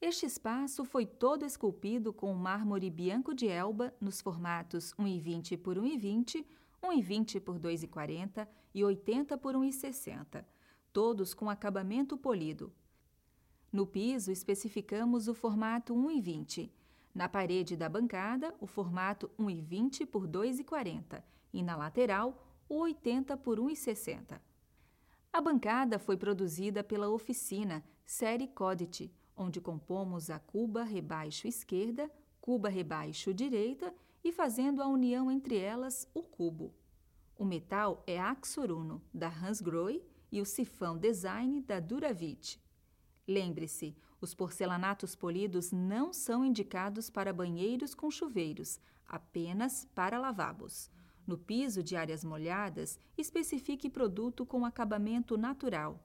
Este espaço foi todo esculpido com mármore bianco de Elba nos formatos 1,20 por 1,20, 1,20 por 2,40 e 80 por 1,60, todos com acabamento polido. No piso, especificamos o formato 1,20. Na parede da bancada, o formato 1,20 por 2,40 e na lateral, o 80 por 1,60. A bancada foi produzida pela oficina Série Codit, onde compomos a cuba rebaixo esquerda, cuba rebaixo direita e fazendo a união entre elas o cubo. O metal é Axoruno, da Hansgrohe, e o sifão Design, da Duravit. Lembre-se, os porcelanatos polidos não são indicados para banheiros com chuveiros, apenas para lavabos. No piso de áreas molhadas, especifique produto com acabamento natural,